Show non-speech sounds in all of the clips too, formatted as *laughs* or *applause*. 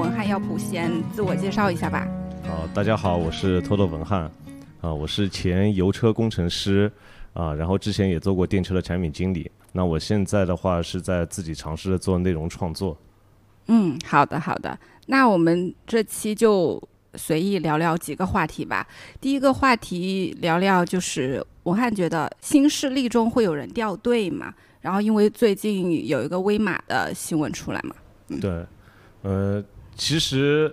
文翰，要不先自我介绍一下吧？好，大家好，我是托托文翰。啊，我是前油车工程师。啊，然后之前也做过电车的产品经理。那我现在的话是在自己尝试着做内容创作。嗯，好的，好的。那我们这期就随意聊聊几个话题吧。第一个话题聊聊就是文翰觉得新势力中会有人掉队嘛？然后因为最近有一个威马的新闻出来嘛。对，呃，其实。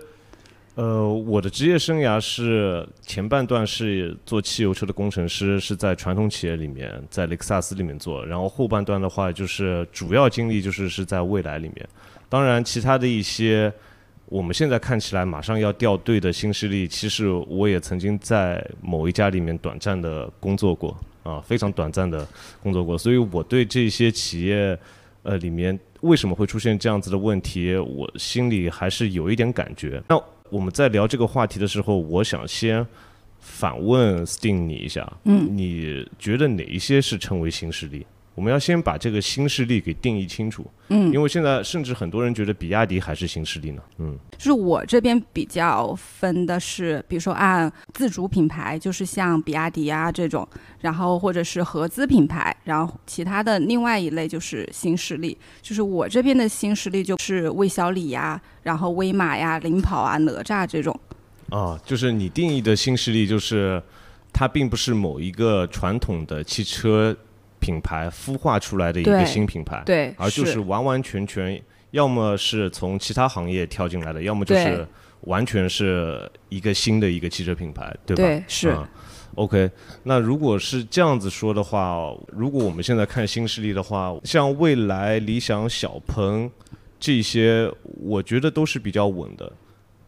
呃，我的职业生涯是前半段是做汽油车的工程师，是在传统企业里面，在雷克萨斯里面做。然后后半段的话，就是主要经历就是是在未来里面。当然，其他的一些我们现在看起来马上要掉队的新势力，其实我也曾经在某一家里面短暂的工作过啊，非常短暂的工作过。所以我对这些企业呃里面为什么会出现这样子的问题，我心里还是有一点感觉。那我们在聊这个话题的时候，我想先反问 Sting 你一下，嗯，你觉得哪一些是称为新势力？我们要先把这个新势力给定义清楚，嗯，因为现在甚至很多人觉得比亚迪还是新势力呢，嗯，就是我这边比较分的是，比如说按自主品牌，就是像比亚迪啊这种，然后或者是合资品牌，然后其他的另外一类就是新势力，就是我这边的新势力就是魏小李呀，然后威马呀、领跑啊、哪吒这种，啊，就是你定义的新势力，就是它并不是某一个传统的汽车。品牌孵化出来的一个新品牌，对，而就是完完全全，要么是从其他行业跳进来的，要么就是完全是一个新的一个汽车品牌，对吧？对，是。OK，那如果是这样子说的话，如果我们现在看新势力的话，像蔚来、理想、小鹏这些，我觉得都是比较稳的，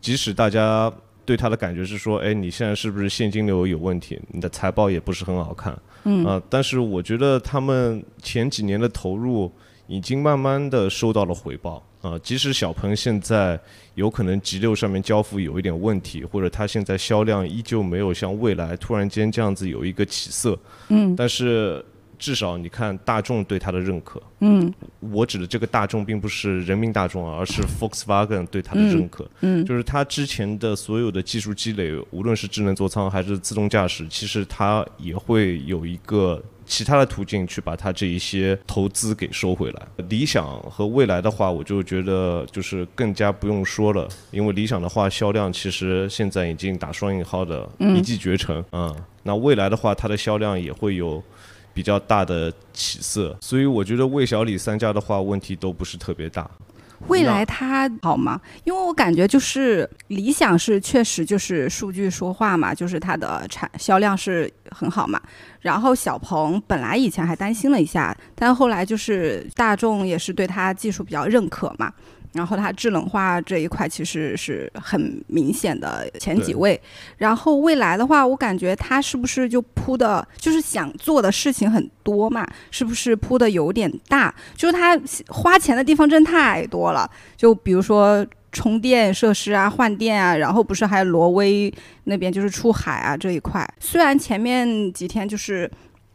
即使大家。对他的感觉是说，哎，你现在是不是现金流有问题？你的财报也不是很好看，嗯啊。但是我觉得他们前几年的投入已经慢慢的收到了回报啊。即使小鹏现在有可能 G 六上面交付有一点问题，或者它现在销量依旧没有像未来突然间这样子有一个起色，嗯，但是。至少你看大众对它的认可，嗯，我指的这个大众并不是人民大众啊，而是 *laughs* Volkswagen 对它的认可，嗯，就是它之前的所有的技术积累，无论是智能座舱还是自动驾驶，其实它也会有一个其他的途径去把它这一些投资给收回来。理想和未来的话，我就觉得就是更加不用说了，因为理想的话销量其实现在已经打双引号的一骑绝尘，嗯，那未来的话它的销量也会有。比较大的起色，所以我觉得魏小李三家的话问题都不是特别大。未来它好吗？因为我感觉就是理想是确实就是数据说话嘛，就是它的产销量是很好嘛。然后小鹏本来以前还担心了一下，但后来就是大众也是对它技术比较认可嘛。然后它智能化这一块其实是很明显的前几位，然后未来的话，我感觉它是不是就铺的，就是想做的事情很多嘛？是不是铺的有点大？就是它花钱的地方真太多了，就比如说充电设施啊、换电啊，然后不是还有挪威那边就是出海啊这一块。虽然前面几天就是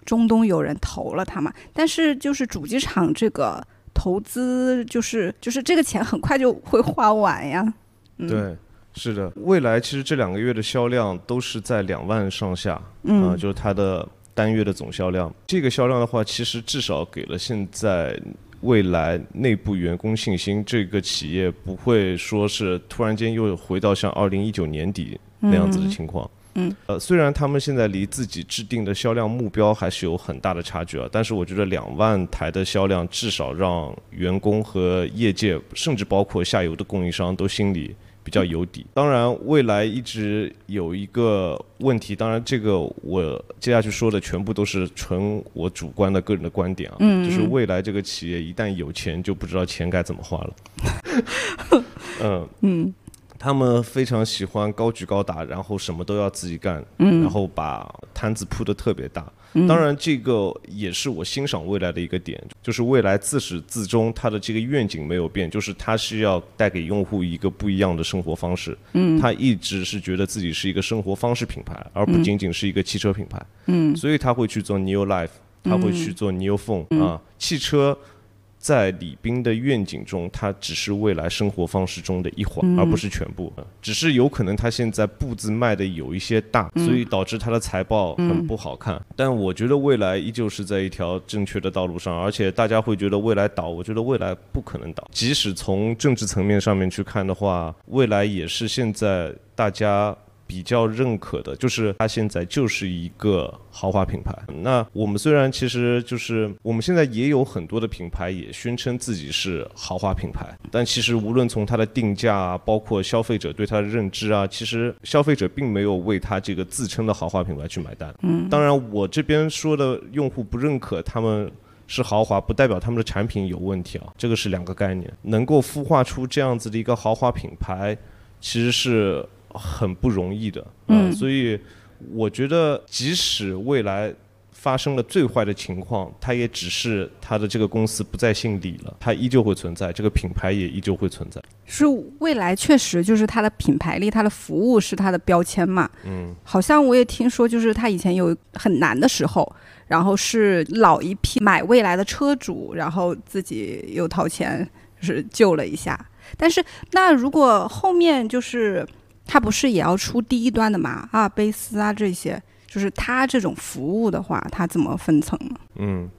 中东有人投了它嘛，但是就是主机厂这个。投资就是就是这个钱很快就会花完呀。对，是的，未来其实这两个月的销量都是在两万上下，啊，就是它的单月的总销量。这个销量的话，其实至少给了现在未来内部员工信心，这个企业不会说是突然间又回到像二零一九年底那样子的情况。嗯，呃，虽然他们现在离自己制定的销量目标还是有很大的差距啊，但是我觉得两万台的销量至少让员工和业界，甚至包括下游的供应商都心里比较有底。当然，未来一直有一个问题，当然这个我接下去说的全部都是纯我主观的个人的观点啊，就是未来这个企业一旦有钱，就不知道钱该怎么花了。嗯 *laughs* 嗯。他们非常喜欢高举高打，然后什么都要自己干，然后把摊子铺得特别大。当然，这个也是我欣赏未来的一个点，就是未来自始至终它的这个愿景没有变，就是它是要带给用户一个不一样的生活方式。嗯，他一直是觉得自己是一个生活方式品牌，而不仅仅是一个汽车品牌。嗯，所以他会去做 New Life，他会去做 New Phone 啊，汽车。在李斌的愿景中，它只是未来生活方式中的一环，而不是全部。只是有可能他现在步子迈的有一些大，所以导致他的财报很不好看。但我觉得未来依旧是在一条正确的道路上，而且大家会觉得未来倒，我觉得未来不可能倒。即使从政治层面上面去看的话，未来也是现在大家。比较认可的就是它现在就是一个豪华品牌。那我们虽然其实就是我们现在也有很多的品牌也宣称自己是豪华品牌，但其实无论从它的定价啊，包括消费者对它的认知啊，其实消费者并没有为它这个自称的豪华品牌去买单。嗯，当然我这边说的用户不认可他们是豪华，不代表他们的产品有问题啊，这个是两个概念。能够孵化出这样子的一个豪华品牌，其实是。很不容易的，嗯，所以我觉得，即使未来发生了最坏的情况，它也只是它的这个公司不再姓李了，它依旧会存在，这个品牌也依旧会存在。是未来确实就是它的品牌力，它的服务是它的标签嘛？嗯，好像我也听说，就是它以前有很难的时候，然后是老一批买未来的车主，然后自己又掏钱就是救了一下。但是那如果后面就是。它不是也要出低端的嘛？阿尔卑斯啊，这些就是它这种服务的话，它怎么分层呢？嗯，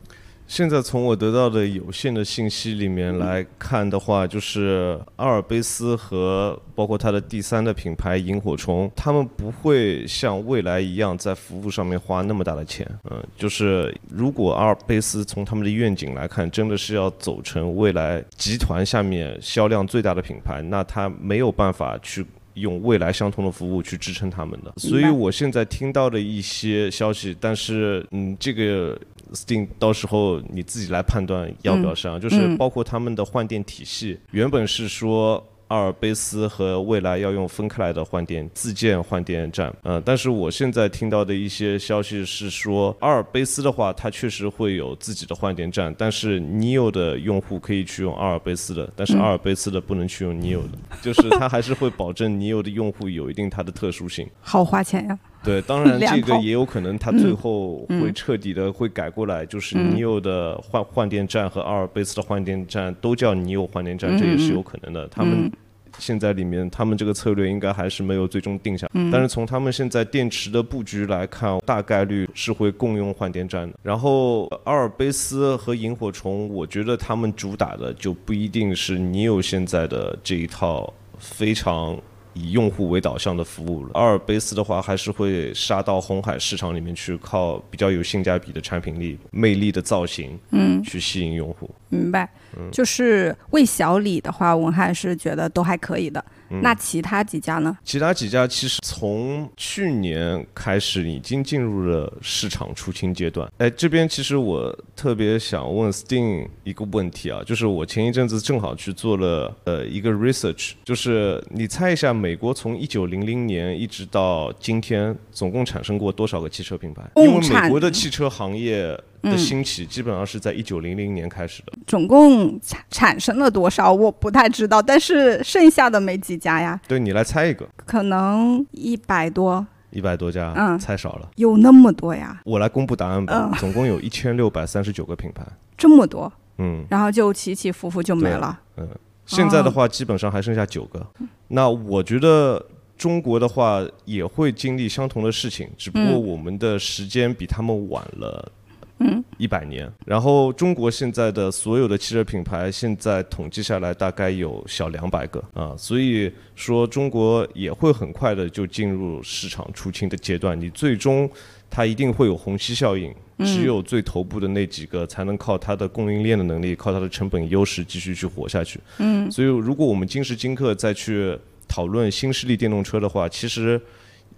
现在从我得到的有限的信息里面来看的话，就是阿尔卑斯和包括它的第三的品牌萤火虫，他们不会像未来一样在服务上面花那么大的钱。嗯，就是如果阿尔卑斯从他们的愿景来看，真的是要走成未来集团下面销量最大的品牌，那它没有办法去。用未来相同的服务去支撑他们的，所以我现在听到的一些消息，但是嗯，这个 Steam 到时候你自己来判断要不要上，就是包括他们的换电体系，原本是说。阿尔卑斯和未来要用分开来的换电自建换电站，嗯，但是我现在听到的一些消息是说，阿尔卑斯的话，它确实会有自己的换电站，但是 Neo 的用户可以去用阿尔卑斯的，但是阿尔卑斯的不能去用 Neo 的，*laughs* 就是它还是会保证 Neo 的用户有一定它的特殊性。好花钱呀！对，当然 *laughs* 这个也有可能，它最后会彻底的会改过来，就是 Neo 的换换电站和阿尔卑斯的换电站都叫 Neo 换电站，这也是有可能的。他们。现在里面，他们这个策略应该还是没有最终定下。嗯。但是从他们现在电池的布局来看，大概率是会共用换电站的。然后阿尔卑斯和萤火虫，我觉得他们主打的就不一定是尼欧现在的这一套非常。以用户为导向的服务了。阿尔卑斯的话，还是会杀到红海市场里面去，靠比较有性价比的产品力、魅力的造型，嗯，去吸引用户。明白。嗯，就是魏小李的话，我还是觉得都还可以的。那其他几家呢？其他几家其实从去年开始已经进入了市场出清阶段。哎，这边其实我特别想问 Sting 一个问题啊，就是我前一阵子正好去做了呃一个 research，就是你猜一下，美国从一九零零年一直到今天，总共产生过多少个汽车品牌？因为美国的汽车行业。的兴起基本上是在一九零零年开始的。总共产产生了多少？我不太知道，但是剩下的没几家呀。对你来猜一个，可能一百多。一百多家，嗯，猜少了。有那么多呀？我来公布答案吧。总共有一千六百三十九个品牌。这么多？嗯。然后就起起伏伏就没了。嗯。现在的话，基本上还剩下九个。那我觉得中国的话也会经历相同的事情，只不过我们的时间比他们晚了。嗯，一百年。然后中国现在的所有的汽车品牌，现在统计下来大概有小两百个啊，所以说中国也会很快的就进入市场出清的阶段。你最终它一定会有虹吸效应，只有最头部的那几个才能靠它的供应链的能力，靠它的成本优势继续去活下去。嗯，所以如果我们今时今刻再去讨论新势力电动车的话，其实。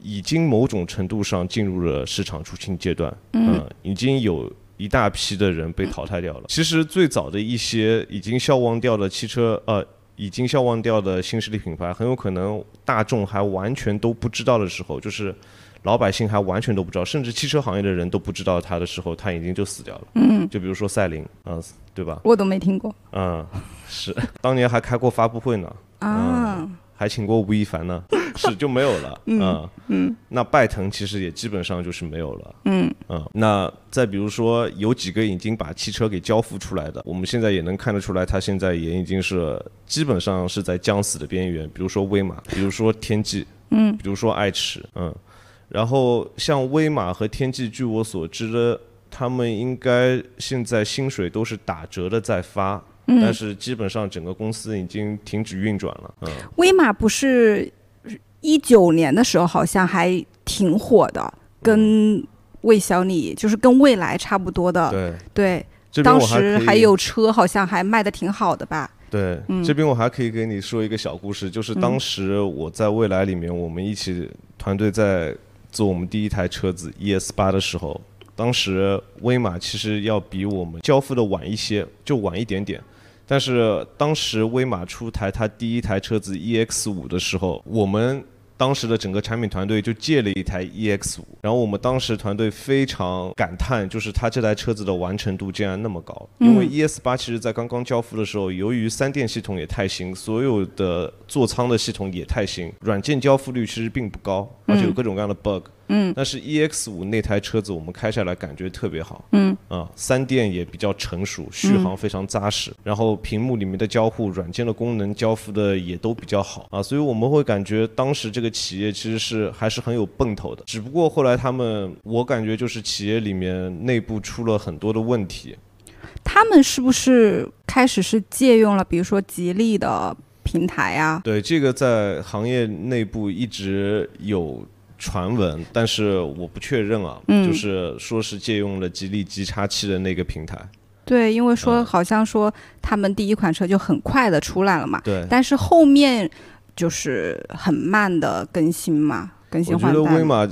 已经某种程度上进入了市场出清阶段，嗯，已经有一大批的人被淘汰掉了。其实最早的一些已经消亡掉的汽车，呃，已经消亡掉的新势力品牌，很有可能大众还完全都不知道的时候，就是老百姓还完全都不知道，甚至汽车行业的人都不知道它的时候，它已经就死掉了。嗯，就比如说赛琳，嗯，对吧？我都没听过嗯，是，当年还开过发布会呢，啊。还请过吴亦凡呢，*laughs* 是就没有了。嗯嗯，那拜腾其实也基本上就是没有了。嗯嗯，那再比如说有几个已经把汽车给交付出来的，我们现在也能看得出来，他现在也已经是基本上是在将死的边缘。比如说威马，比如说天际，嗯，比如说爱驰，嗯，然后像威马和天际，据我所知的，他们应该现在薪水都是打折的在发。但是基本上整个公司已经停止运转了。嗯，威马不是一九年的时候好像还挺火的，跟魏小李就是跟蔚来差不多的。对对，当时还有车，好像还卖的挺好的吧？对，这边我还可以给你说一个小故事，就是当时我在蔚来里面，我们一起团队在做我们第一台车子 ES 八的时候，当时威马其实要比我们交付的晚一些，就晚一点点。但是当时威马出台它第一台车子 EX 五的时候，我们当时的整个产品团队就借了一台 EX 五，然后我们当时团队非常感叹，就是它这台车子的完成度竟然那么高。因为 ES 八其实在刚刚交付的时候，由于三电系统也太新，所有的座舱的系统也太新，软件交付率其实并不高，而且有各种各样的 bug。嗯，但是 EX 五那台车子我们开下来感觉特别好，嗯，啊，三电也比较成熟，续航非常扎实，然后屏幕里面的交互、软件的功能交付的也都比较好啊，所以我们会感觉当时这个企业其实是还是很有奔头的，只不过后来他们，我感觉就是企业里面内部出了很多的问题。他们是不是开始是借用了，比如说吉利的平台啊？对，这个在行业内部一直有。传闻，但是我不确认啊，就是说是借用了吉利 G 叉七的那个平台。对，因为说好像说他们第一款车就很快的出来了嘛。对。但是后面就是很慢的更新嘛，更新换代。我觉得威马，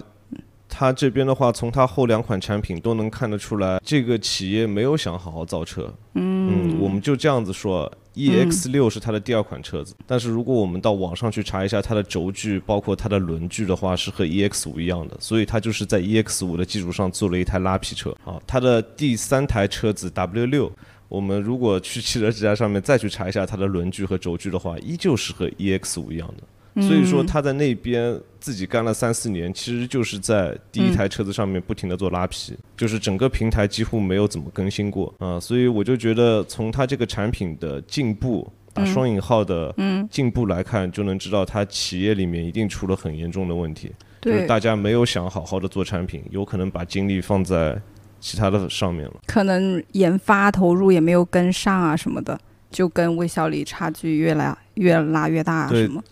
它这边的话，从它后两款产品都能看得出来，这个企业没有想好好造车。嗯。我们就这样子说。E X 六是它的第二款车子，但是如果我们到网上去查一下它的轴距，包括它的轮距的话，是和 E X 五一样的，所以它就是在 E X 五的基础上做了一台拉皮车啊。它的第三台车子 W 六，我们如果去汽车之家上面再去查一下它的轮距和轴距的话，依旧是和 E X 五一样的。所以说他在那边自己干了三四年，其实就是在第一台车子上面不停的做拉皮，就是整个平台几乎没有怎么更新过啊。所以我就觉得从他这个产品的进步，打双引号的进步来看，就能知道他企业里面一定出了很严重的问题，就是大家没有想好好的做产品，有可能把精力放在其他的上面了，可能研发投入也没有跟上啊什么的，就跟微小李差距越来越拉越大啊什么。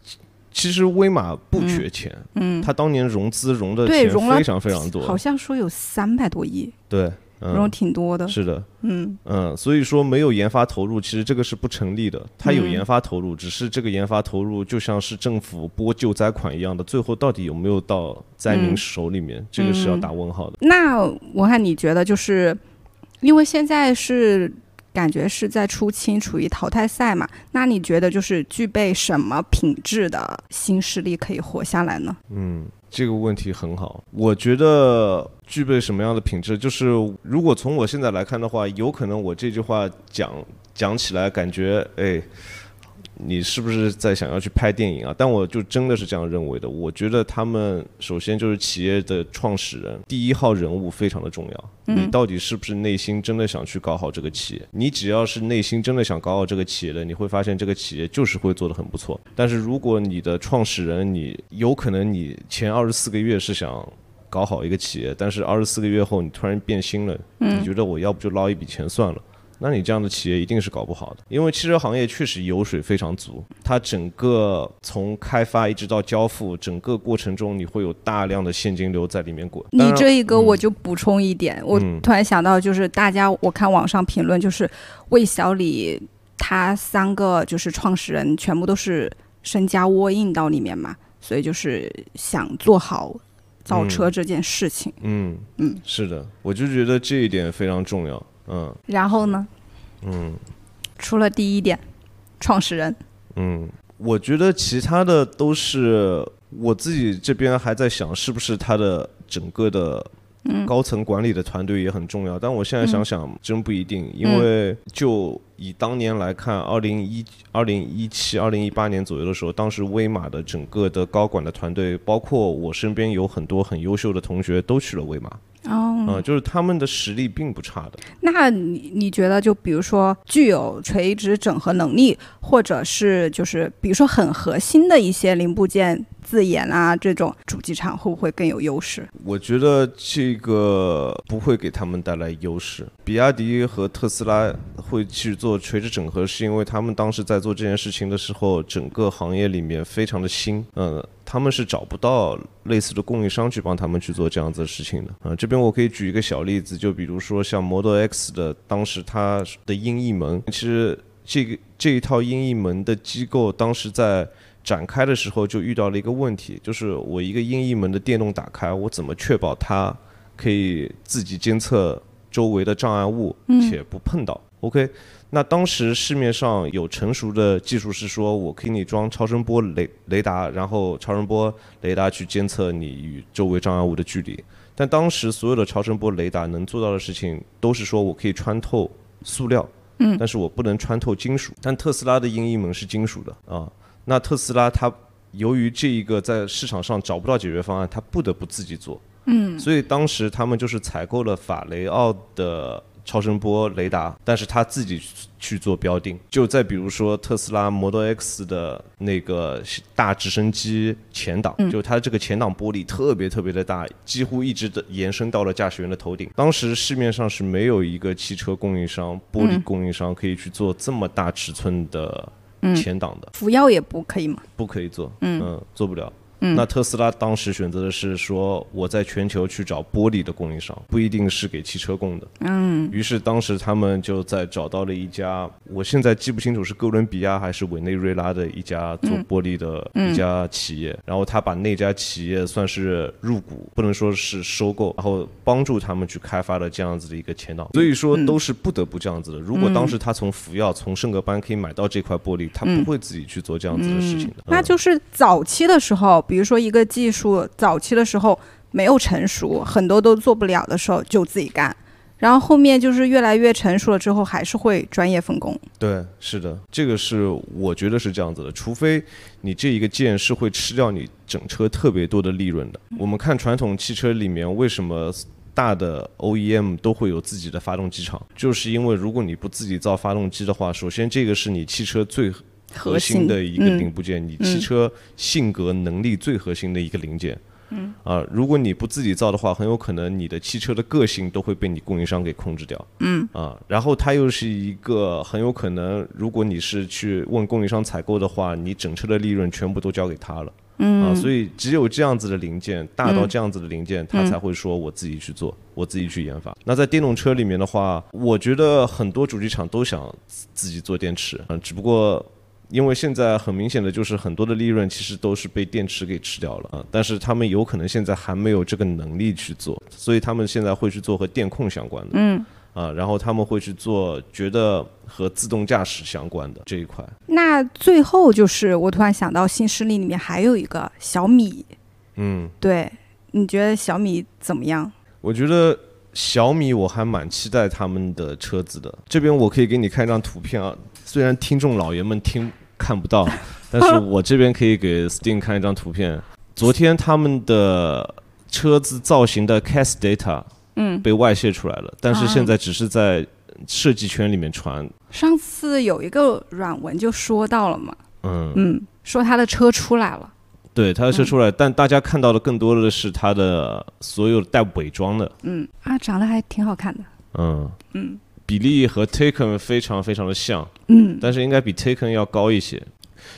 其实威马不缺钱，嗯，他当年融资融的钱非常非常多，好像说有三百多亿，对，融挺多的，是的，嗯。嗯，所以说没有研发投入，其实这个是不成立的。他有研发投入，只是这个研发投入就像是政府拨救灾款一样的，最后到底有没有到灾民手里面，这个是要打问号的。那我看你觉得，就是因为现在是。感觉是在出清，处于淘汰赛嘛？那你觉得就是具备什么品质的新势力可以活下来呢？嗯，这个问题很好。我觉得具备什么样的品质，就是如果从我现在来看的话，有可能我这句话讲讲起来，感觉哎。你是不是在想要去拍电影啊？但我就真的是这样认为的。我觉得他们首先就是企业的创始人，第一号人物非常的重要。你到底是不是内心真的想去搞好这个企业？你只要是内心真的想搞好这个企业的，你会发现这个企业就是会做得很不错。但是如果你的创始人，你有可能你前二十四个月是想搞好一个企业，但是二十四个月后你突然变心了，你觉得我要不就捞一笔钱算了？那你这样的企业一定是搞不好的，因为汽车行业确实油水非常足，它整个从开发一直到交付，整个过程中你会有大量的现金流在里面滚。你这一个我就补充一点，我突然想到，就是大家我看网上评论，就是魏小李他三个就是创始人全部都是身家窝印到里面嘛，所以就是想做好造车这件事情。嗯嗯，是的，我就觉得这一点非常重要。嗯，然后呢？嗯，除了第一点，创始人，嗯，我觉得其他的都是我自己这边还在想，是不是他的整个的高层管理的团队也很重要。但我现在想想，真不一定，因为就以当年来看，二零一二零一七、二零一八年左右的时候，当时威马的整个的高管的团队，包括我身边有很多很优秀的同学都去了威马。哦，啊，就是他们的实力并不差的。那你你觉得，就比如说具有垂直整合能力，或者是就是比如说很核心的一些零部件自研啊，这种主机厂会不会更有优势？我觉得这个不会给他们带来优势。比亚迪和特斯拉会去做垂直整合，是因为他们当时在做这件事情的时候，整个行业里面非常的新，嗯。他们是找不到类似的供应商去帮他们去做这样子的事情的啊。这边我可以举一个小例子，就比如说像 Model X 的当时它的音译门，其实这个这一套音译门的机构当时在展开的时候就遇到了一个问题，就是我一个音译门的电动打开，我怎么确保它可以自己监测周围的障碍物且不碰到？OK。那当时市面上有成熟的技术是说，我可以你装超声波雷雷达，然后超声波雷达去监测你与周围障碍物的距离。但当时所有的超声波雷达能做到的事情，都是说我可以穿透塑料，嗯，但是我不能穿透金属。但特斯拉的音译门是金属的啊，那特斯拉它由于这一个在市场上找不到解决方案，它不得不自己做，嗯，所以当时他们就是采购了法雷奥的。超声波雷达，但是他自己去做标定。就再比如说特斯拉 Model X 的那个大直升机前挡，就它这个前挡玻璃特别特别的大，几乎一直的延伸到了驾驶员的头顶。当时市面上是没有一个汽车供应商、玻璃供应商可以去做这么大尺寸的前挡的。福耀也不可以吗？不可以做，嗯，做不了。那特斯拉当时选择的是说，我在全球去找玻璃的供应商，不一定是给汽车供的。嗯。于是当时他们就在找到了一家，我现在记不清楚是哥伦比亚还是委内瑞拉的一家做玻璃的一家企业，然后他把那家企业算是入股，不能说是收购，然后帮助他们去开发了这样子的一个前导。所以说都是不得不这样子的。如果当时他从福耀、从圣格班可以买到这块玻璃，他不会自己去做这样子的事情的。那就是早期的时候。比如说，一个技术早期的时候没有成熟，很多都做不了的时候，就自己干。然后后面就是越来越成熟了之后，还是会专业分工。对，是的，这个是我觉得是这样子的。除非你这一个件是会吃掉你整车特别多的利润的。我们看传统汽车里面，为什么大的 OEM 都会有自己的发动机厂？就是因为如果你不自己造发动机的话，首先这个是你汽车最。核心的一个零部件，你汽车性格能力最核心的一个零件。嗯啊，如果你不自己造的话，很有可能你的汽车的个性都会被你供应商给控制掉。嗯啊，然后它又是一个很有可能，如果你是去问供应商采购的话，你整车的利润全部都交给他了。嗯啊，所以只有这样子的零件，大到这样子的零件，他才会说我自己去做，我自己去研发。那在电动车里面的话，我觉得很多主机厂都想自己做电池，嗯，只不过。因为现在很明显的就是很多的利润其实都是被电池给吃掉了啊，但是他们有可能现在还没有这个能力去做，所以他们现在会去做和电控相关的，嗯，啊，然后他们会去做觉得和自动驾驶相关的这一块。那最后就是我突然想到新势力里面还有一个小米，嗯，对，你觉得小米怎么样？我觉得小米我还蛮期待他们的车子的，这边我可以给你看一张图片啊。虽然听众老爷们听看不到，*laughs* 但是我这边可以给 Steam 看一张图片。昨天他们的车子造型的 cast data，嗯，被外泄出来了，但是现在只是在设计圈里面传。上次有一个软文就说到了嘛，嗯。嗯，说他的车出来了，对，他的车出来，但大家看到的更多的是他的所有带伪装的，嗯啊，长得还挺好看的，嗯。嗯。比例和 Taken 非常非常的像，嗯，但是应该比 Taken 要高一些。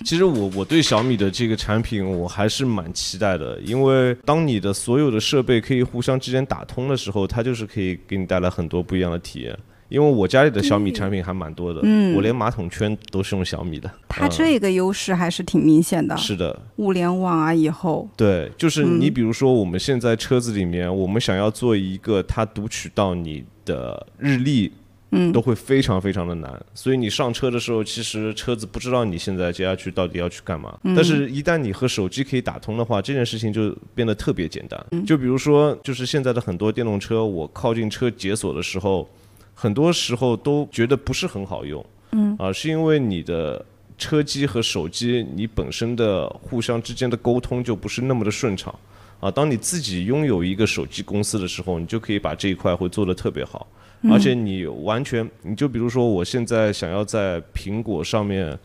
其实我我对小米的这个产品我还是蛮期待的，因为当你的所有的设备可以互相之间打通的时候，它就是可以给你带来很多不一样的体验。因为我家里的小米产品还蛮多的，嗯，我连马桶圈都是用小米的。它这个优势还是挺明显的。是的，物联网啊，以后对，就是你比如说我们现在车子里面，我们想要做一个它读取到你的日历。嗯都会非常非常的难。所以你上车的时候，其实车子不知道你现在接下去到底要去干嘛。但是，一旦你和手机可以打通的话，这件事情就变得特别简单。就比如说，就是现在的很多电动车，我靠近车解锁的时候，很多时候都觉得不是很好用。嗯，啊，是因为你的车机和手机，你本身的互相之间的沟通就不是那么的顺畅。啊，当你自己拥有一个手机公司的时候，你就可以把这一块会做得特别好，而且你完全，你就比如说我现在想要在苹果上面，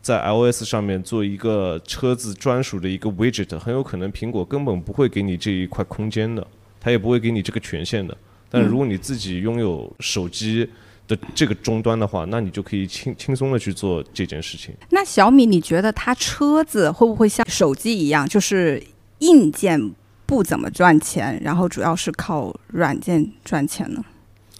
在 iOS 上面做一个车子专属的一个 widget，很有可能苹果根本不会给你这一块空间的，它也不会给你这个权限的。但是如果你自己拥有手机的这个终端的话，那你就可以轻轻松的去做这件事情。那小米，你觉得它车子会不会像手机一样，就是硬件不怎么赚钱，然后主要是靠软件赚钱呢？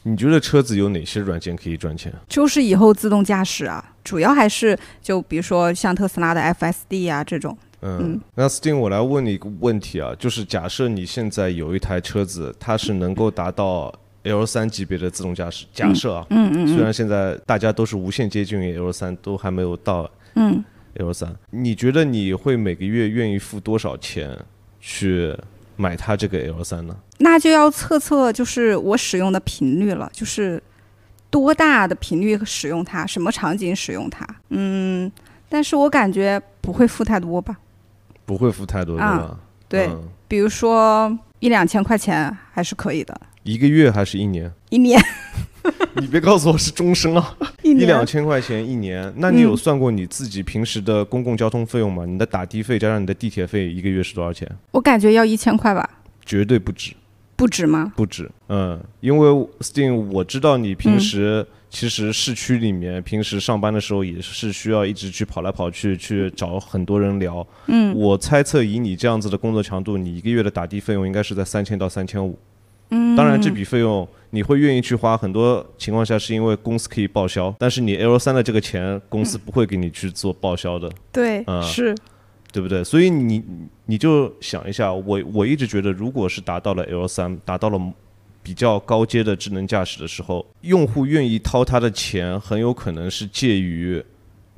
你觉得车子有哪些软件可以赚钱？就是以后自动驾驶啊，主要还是就比如说像特斯拉的 FSD 啊这种。嗯，那 Steam，我来问你一个问题啊，就是假设你现在有一台车子，它是能够达到 L 三级别的自动驾驶，假设啊，嗯嗯虽然现在大家都是无限接近于 L 三，都还没有到嗯 L 三，你觉得你会每个月愿意付多少钱去买它这个 L 三呢？那就要测测就是我使用的频率了，就是多大的频率使用它，什么场景使用它。嗯，但是我感觉不会付太多吧。不会付太多，对啊吧？对，嗯比如说一两千块钱还是可以的，一个月还是一年？一年 *laughs* 你别告诉我是终身啊！*laughs* 一两千块钱一年，那你有嗯算过你自己平时的公共交通费用吗？你的打的费加上你的地铁费，一个月是多少钱？我感觉要一千块吧，绝对不止，不止吗？不止。嗯，因为 Steam 我知道你平时其实市区里面平时上班的时候也是需要一直去跑来跑去，去找很多人聊。嗯，我猜测以你这样子的工作强度，你一个月的打的费用应该是在三千到三千五。嗯，当然这笔费用你会愿意去花，很多情况下是因为公司可以报销，但是你 L 三的这个钱，公司不会给你去做报销的。对，嗯是，对不对？所以你你就想一下，我我一直觉得，如果是达到了 L 三，达到了比较高阶的智能驾驶的时候，用户愿意掏他的钱，很有可能是介于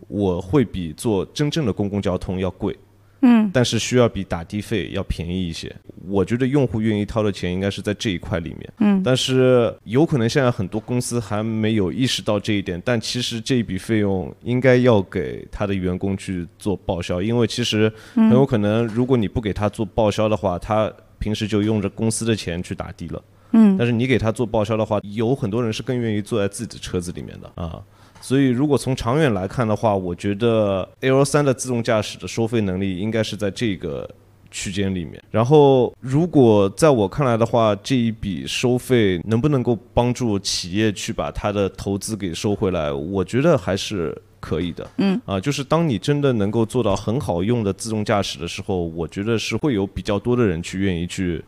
我会比坐真正的公共交通要贵。嗯，但是需要比打的费要便宜一些。我觉得用户愿意掏的钱应该是在这一块里面。嗯，但是有可能现在很多公司还没有意识到这一点，但其实这一笔费用应该要给他的员工去做报销，因为其实很有可能，如果你不给他做报销的话，他平时就用着公司的钱去打的了。嗯，但是你给他做报销的话，有很多人是更愿意坐在自己的车子里面的啊。所以，如果从长远来看的话，我觉得 L 3的自动驾驶的收费能力应该是在这个区间里面。然后，如果在我看来的话，这一笔收费能不能够帮助企业去把它的投资给收回来，我觉得还是可以的。嗯，啊，就是当你真的能够做到很好用的自动驾驶的时候，我觉得是会有比较多的人去愿意去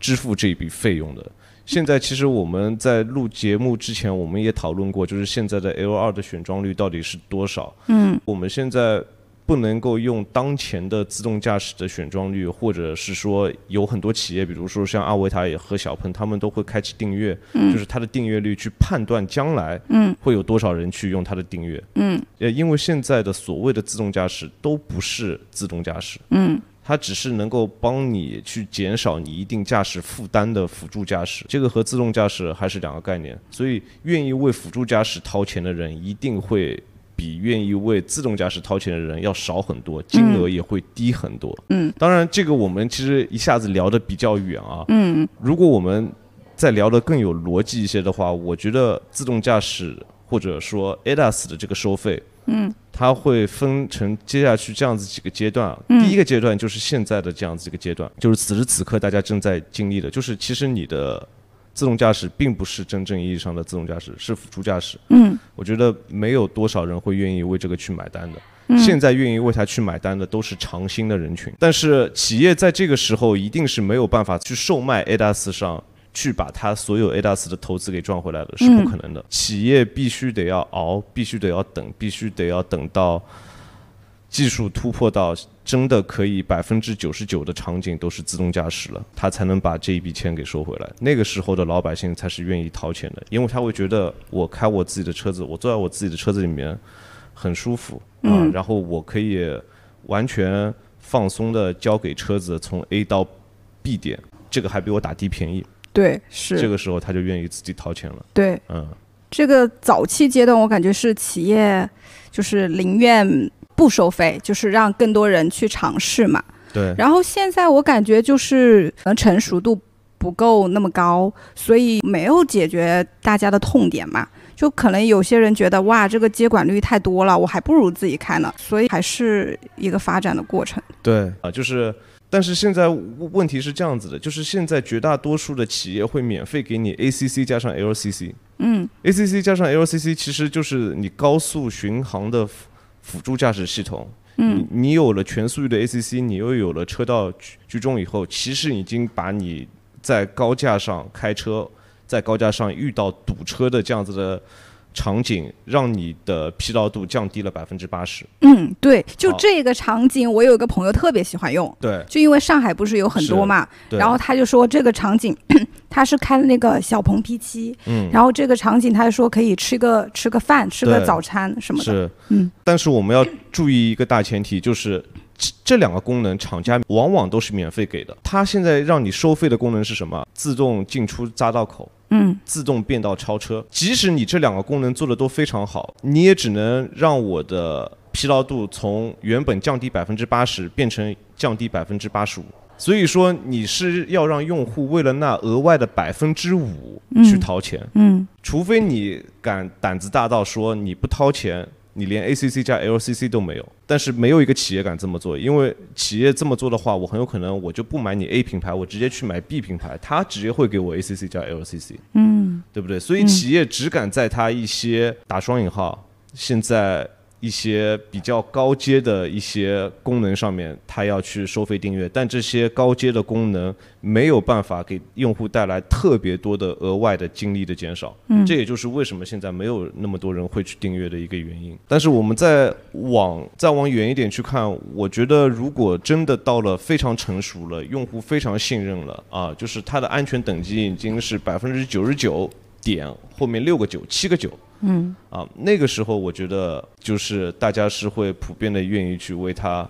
支付这一笔费用的。现在其实我们在录节目之前，我们也讨论过，就是现在的 L 二的选装率到底是多少？嗯，我们现在不能够用当前的自动驾驶的选装率，或者是说有很多企业，比如说像阿维塔也和小鹏，他们都会开启订阅，就是它的订阅率去判断将来嗯。会有多少人去用它的订阅。嗯。呃，因为现在的所谓的自动驾驶都不是自动驾驶，嗯它只是能够帮你去减少你一定驾驶负担的辅助驾驶，这个和自动驾驶还是两个概念。所以，愿意为辅助驾驶掏钱的人，一定会比愿意为自动驾驶掏钱的人要少很多，金额也会低很多。嗯，当然，这个我们其实一下子聊得比较远啊。嗯如果我们再聊得更有逻辑一些的话，我觉得自动驾驶或者说 ADAS 的这个收费，嗯，它会分成接下去这样子几个阶段啊。嗯第一个阶段就是现在的这样子一个阶段，就是此时此刻大家正在经历的，就是其实你的自动驾驶并不是真正意义上的自动驾驶，是辅助驾驶。嗯我觉得没有多少人会愿意为这个去买单的。嗯现在愿意为它去买单的都是长新的人群，但是企业在这个时候一定是没有办法去售卖 ADAS 上去把他所有 ADAS 的投资给赚回来的，是不可能的。企业必须得要熬，必须得要等，必须得要等到技术突破到真的可以百分之九十九的场景都是自动驾驶了，他才能把这一笔钱给收回来。那个时候的老百姓才是愿意掏钱的，因为他会觉得我开我自己的车子，我坐在我自己的车子里面很舒服啊，然后我可以完全放松的交给车子从 A 到 B 点，这个还比我打的便宜。对，是这个时候他就愿意自己掏钱了。对，嗯，这个早期阶段，我感觉是企业就是宁愿不收费，就是让更多人去尝试嘛。对，然后现在我感觉就是可能成熟度不够那么高，所以没有解决大家的痛点嘛。就可能有些人觉得哇，这个接管率太多了，我还不如自己开呢。所以还是一个发展的过程。对啊，就是，但是现在问问题是这样子的，就是现在绝大多数的企业会免费给你 ACC 加上 LCC。嗯 ACC 加上 LCC 其实就是你高速巡航的辅辅助驾驶系统。嗯你你有了全速域的 ACC，你又有了车道居居中以后，其实已经把你在高架上开车，在高架上遇到堵车的这样子的场景，让你的疲劳度降低了百分之八十。嗯，对，就这个场景，我有一个朋友特别喜欢用。对就因为上海不是有很多嘛，然后他就说这个场景，*coughs* 他是开的那个小鹏 P 七嗯，然后这个场景他就说可以吃个吃个饭，吃个早餐什么的。是，嗯，但是我们要注意一个大前提，就是这这两个功能厂家往往都是免费给的。它现在让你收费的功能是什么？自动进出匝道口。嗯自动变道超车，即使你这两个功能做的都非常好，你也只能让我的疲劳度从原本降低百分之八十变成降低百分之八十五。所以说，你是要让用户为了那额外的百分之五去掏钱，嗯除非你敢胆子大到说你不掏钱，你连 ACC 加 LCC 都没有。但是没有一个企业敢这么做，因为企业这么做的话，我很有可能我就不买你 A 品牌，我直接去买 B 品牌，他直接会给我 ACC 加 LCC。嗯对不对？所以企业只敢在它一些打双引号，现在一些比较高阶的一些功能上面，它要去收费订阅，但这些高阶的功能没有办法给用户带来特别多的额外的精力的减少。嗯这也就是为什么现在没有那么多人会去订阅的一个原因。但是我们再往再往远一点去看，我觉得如果真的到了非常成熟了，用户非常信任了啊，就是它的安全等级已经是百分之九十九点后面六个九、七个九。嗯啊，那个时候我觉得就是大家是会普遍的愿意去为它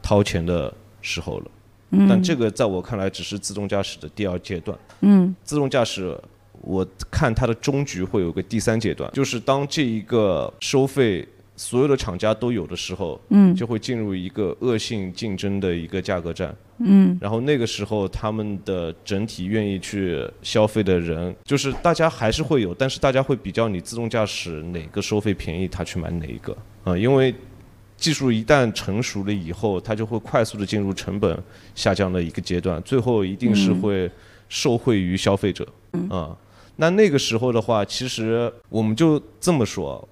掏钱的时候了。嗯但嗯这个在我看来只是自动驾驶的第二阶段。嗯自动驾驶，我看它的终局会有个第三阶段，就是当这一个收费所有的厂家都有的时候，嗯。就会进入一个恶性竞争的一个价格战。嗯。然后那个时候，他们的整体愿意去消费的人，就是大家还是会有，但是大家会比较你自动驾驶哪个收费便宜，他去买哪一个。啊、因为技术一旦成熟了以后，它就会快速的进入成本下降的一个阶段，最后一定是会受惠于消费者。啊、那那个时候的话，其实我们就这么说。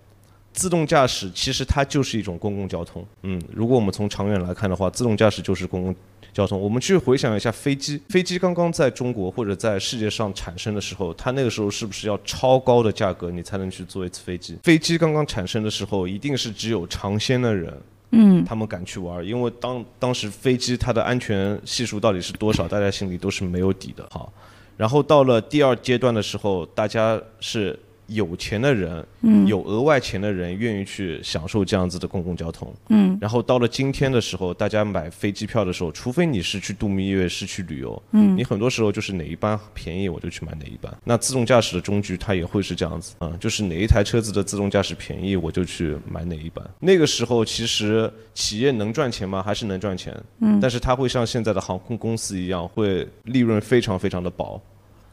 自动驾驶其实它就是一种公共交通，嗯，如果我们从长远来看的话，自动驾驶就是公共交通。我们去回想一下飞机，飞机刚刚在中国或者在世界上产生的时候，它那个时候是不是要超高的价格你才能去坐一次飞机？飞机刚刚产生的时候，一定是只有尝鲜的人。嗯他们敢去玩，因为当当时飞机它的安全系数到底是多少，大家心里都是没有底的。好，然后到了第二阶段的时候，大家是有钱的人，嗯有额外钱的人愿意去享受这样子的公共交通。嗯然后到了今天的时候，大家买飞机票的时候，除非你是去度蜜月，是去旅游，嗯你很多时候就是哪一班便宜我就去买哪一班。那自动驾驶的终局它也会是这样子啊、就是哪一台车子的自动驾驶便宜我就去买哪一班。那个时候其实企业能赚钱吗？还是能赚钱，嗯但是它会像现在的航空公司一样，会利润非常非常的薄。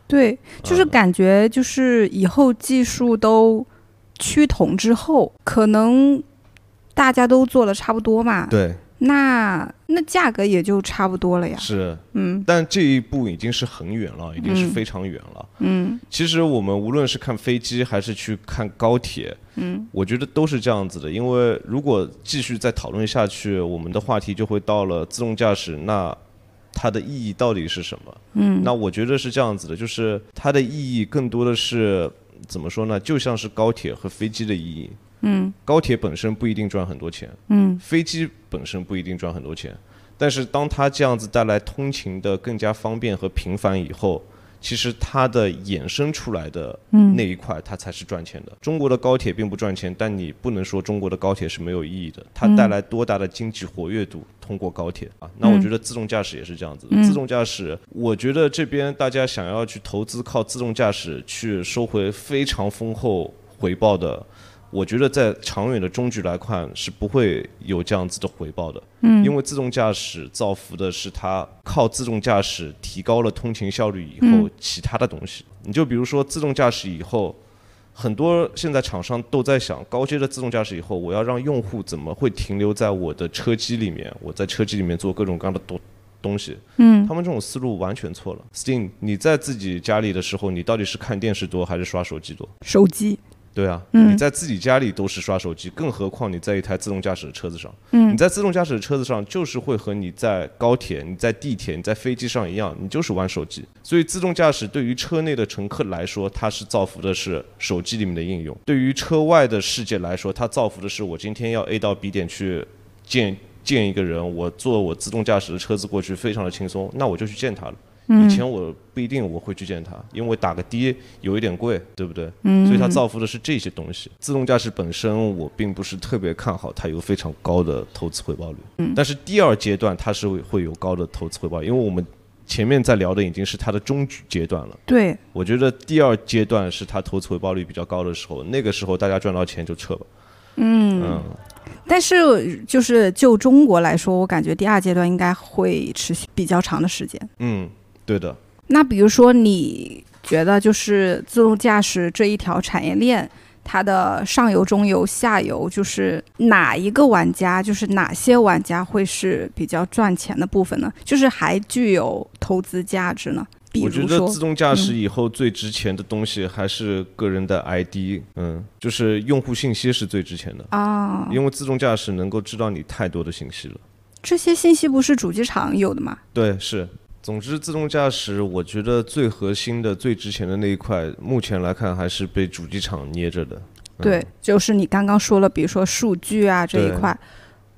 对，就是嗯感觉就是以后技术都趋同之后，可能大家都做的差不多嘛，对，那那价格也就差不多了呀。是，嗯但这一步已经是很远了，已经是嗯非常远了。嗯其实我们无论是看飞机还是去看高铁，嗯我觉得都是这样子的。因为如果继续再讨论下去，我们的话题就会到了自动驾驶，那它的意义到底是什么？嗯那我觉得是这样子的，就是它的意义更多的是怎么说呢？就像是高铁和飞机的意义。嗯高铁本身不一定赚很多钱，嗯飞机本身不一定赚很多钱，但是当它这样子带来通勤的更加方便和频繁以后，其实它的衍生出来的嗯那一块，它才是赚钱的。中国的高铁并不赚钱，但你不能说中国的高铁是没有意义的。它带来多大的经济活跃度？通过高铁啊，那我觉得自动驾驶也是这样子的。自动驾驶，我觉得这边大家想要去投资靠自动驾驶去收回非常丰厚回报的。我觉得在长远的中局来看是不会有这样子的回报的，嗯，因为自动驾驶造福的是它靠自动驾驶提高了通勤效率以后其他的东西。你就比如说自动驾驶以后，很多现在厂商都在想，高阶的自动驾驶以后，我要让用户怎么会停留在我的车机里面？我在车机里面做各种各样的东东西，嗯，他们这种思路完全错了。Steam，你在自己家里的时候，你到底是看电视多还是刷手机多？手机，对啊，嗯你在自己家里都是刷手机，更何况你在一台自动驾驶的车子上。嗯你在自动驾驶的车子上，就是会和你在高铁、你在地铁、你在飞机上一样，你就是玩手机。所以自动驾驶对于车内的乘客来说，它是造福的是手机里面的应用；对于车外的世界来说，它造福的是我今天要 A 到 B 点去见见一个人，我坐我自动驾驶的车子过去非常的轻松，那我就去见他了。以前我不一定我会去见他，因为打个的有一点贵，对不对？所以它造福的是这些东西。自动驾驶本身我并不是特别看好它有非常高的投资回报率，但是第二阶段它是会会有高的投资回报，因为我们前面在聊的已经是它的中局阶段了。对，我觉得第二阶段是它投资回报率比较高的时候，那个时候大家赚到钱就撤吧。嗯但是就是就中国来说，我感觉第二阶段应该会持续比较长的时间。嗯，对的。那比如说，你觉得就是自动驾驶这一条产业链，它的上游、中游、下游，就是哪一个玩家，就是哪些玩家会是比较赚钱的部分呢？就是还具有投资价值呢？比我如说觉得自，动驾驶以后最值钱的东西还是个人的 ID，嗯，就是用户信息是最值钱的，啊，因为自动驾驶能够知道你太多的信息了。这些信息不是主机厂有的吗？对，是。总之，自动驾驶我觉得最核心的、最值钱的那一块，目前来看还是被主机厂捏着的。嗯对，就是你刚刚说了，比如说数据啊这一对块，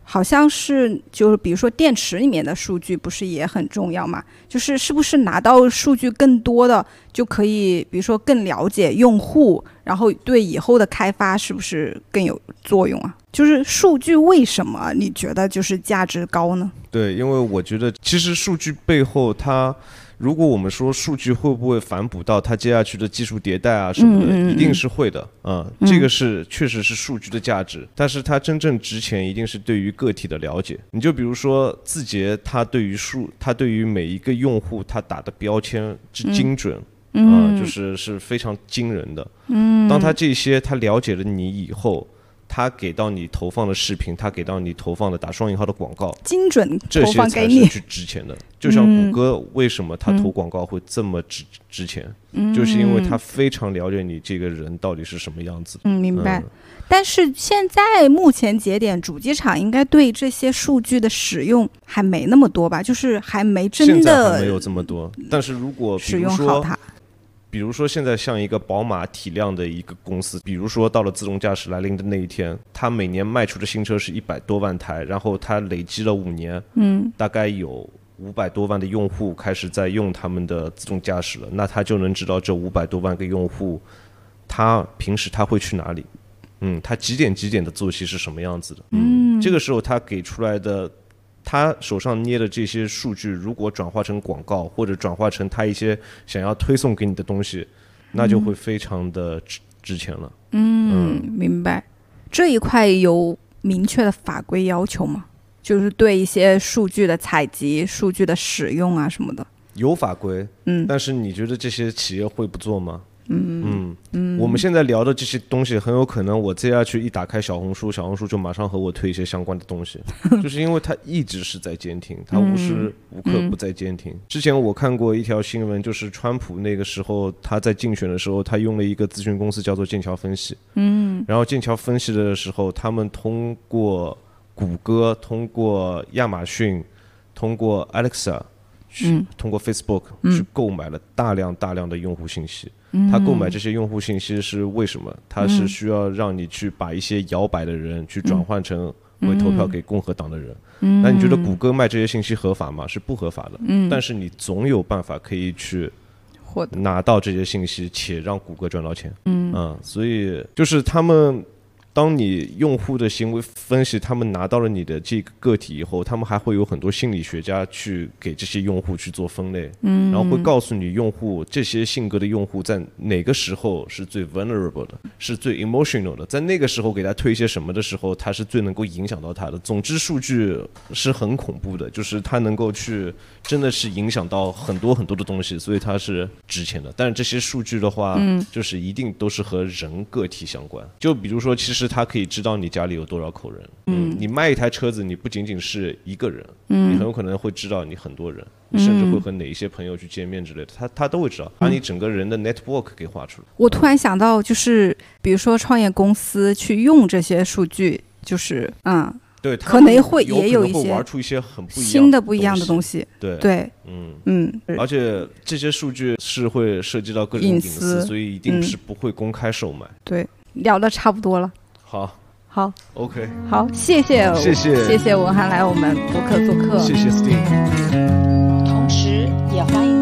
好像是就是比如说电池里面的数据不是也很重要嘛？就是是不是拿到数据更多的就可以，比如说更了解用户，然后对以后的开发是不是更有作用啊？就是数据为什么你觉得就是价值高呢？对，因为我觉得其实数据背后它。如果我们说数据会不会反哺到它接下去的技术迭代啊什么的，嗯嗯嗯一定是会的，嗯，这个是确实是数据的价值，但是它真正值钱一定是对于个体的了解。你就比如说字节，它对于数，它对于每一个用户，它打的标签之精准，嗯，就是是非常惊人的。嗯，当他这些他了解了你以后，他给到你投放的视频，他给到你投放的打双引号的广告，精准投这些放给你，才是去值钱的。就像谷歌为什么它投广告会这么值值钱，就是因为它非常了解你这个人到底是什么样子。嗯，明白。嗯但是现在目前节点，主机厂应该对这些数据的使用还没那么多吧？就是还没真的没有这么多，但是如果比使用好它。比如说现在像一个宝马体量的一个公司，比如说到了自动驾驶来临的那一天，它每年卖出的新车是一百多万台，然后它累积了五年，嗯，大概有五百多万的用户开始在用他们的自动驾驶了，那他就能知道这五百多万个用户，他平时他会去哪里，嗯，他几点几点的作息是什么样子的，嗯，这个时候他给出来的。他手上捏的这些数据，如果转化成广告，或者转化成他一些想要推送给你的东西，那就会非常的值值钱了。嗯，明白。这一块有明确的法规要求吗？就是对一些数据的采集、数据的使用啊什么的。有法规，嗯但是你觉得这些企业会不做吗？嗯。嗯。我们现在聊的这些东西，很有可能我接下去一打开小红书，小红书就马上和我推一些相关的东西，就是因为它一直是在监听，它无时无刻不在监听。之前我看过一条新闻，就是川普那个时候他在竞选的时候，他用了一个咨询公司叫做剑桥分析，嗯，然后剑桥分析的时候，他们通过谷歌、通过亚马逊、通过 Alexa 去、通过 Facebook 去购买了大量大量的用户信息，他购买这些用户信息是为什么？他是需要让你去把一些摇摆的人去转换成会投票给共和党的人。那你觉得谷歌卖这些信息合法吗？是不合法的。但是你总有办法可以去拿到这些信息，且让谷歌赚到钱。嗯，所以就是他们。当你用户的行为分析，他们拿到了你的这个个体以后，他们还会有很多心理学家去给这些用户去做分类，嗯，然后会告诉你用户这些性格的用户在哪个时候是最 vulnerable 的，是最 emotional 的，在那个时候给他推一些什么的时候，他是最能够影响到他的。总之，数据是很恐怖的，就是它能够去真的是影响到很多很多的东西，所以它是值钱的。但是这些数据的话，嗯，就是一定都是和人个体相关。就比如说，其实。他可以知道你家里有多少口人。嗯，你卖一台车子，你不仅仅是一个人，嗯，你很有可能会知道你很多人，甚至会和哪一些朋友去见面之类的，他他都会知道，把你整个人的 network 给画出来。我突然想到，就是比如说创业公司去用这些数据，就是嗯，对，可能会也有一些玩出一些很不新的不一样的东西。对。对，嗯。嗯，而且这些数据是会涉及到个人隐私，所以一定是不会公开售卖。对，聊的差不多了。好，好，OK，好，谢谢，谢谢，谢谢文涵来我们博客做客，谢谢 Steve，同时也欢迎。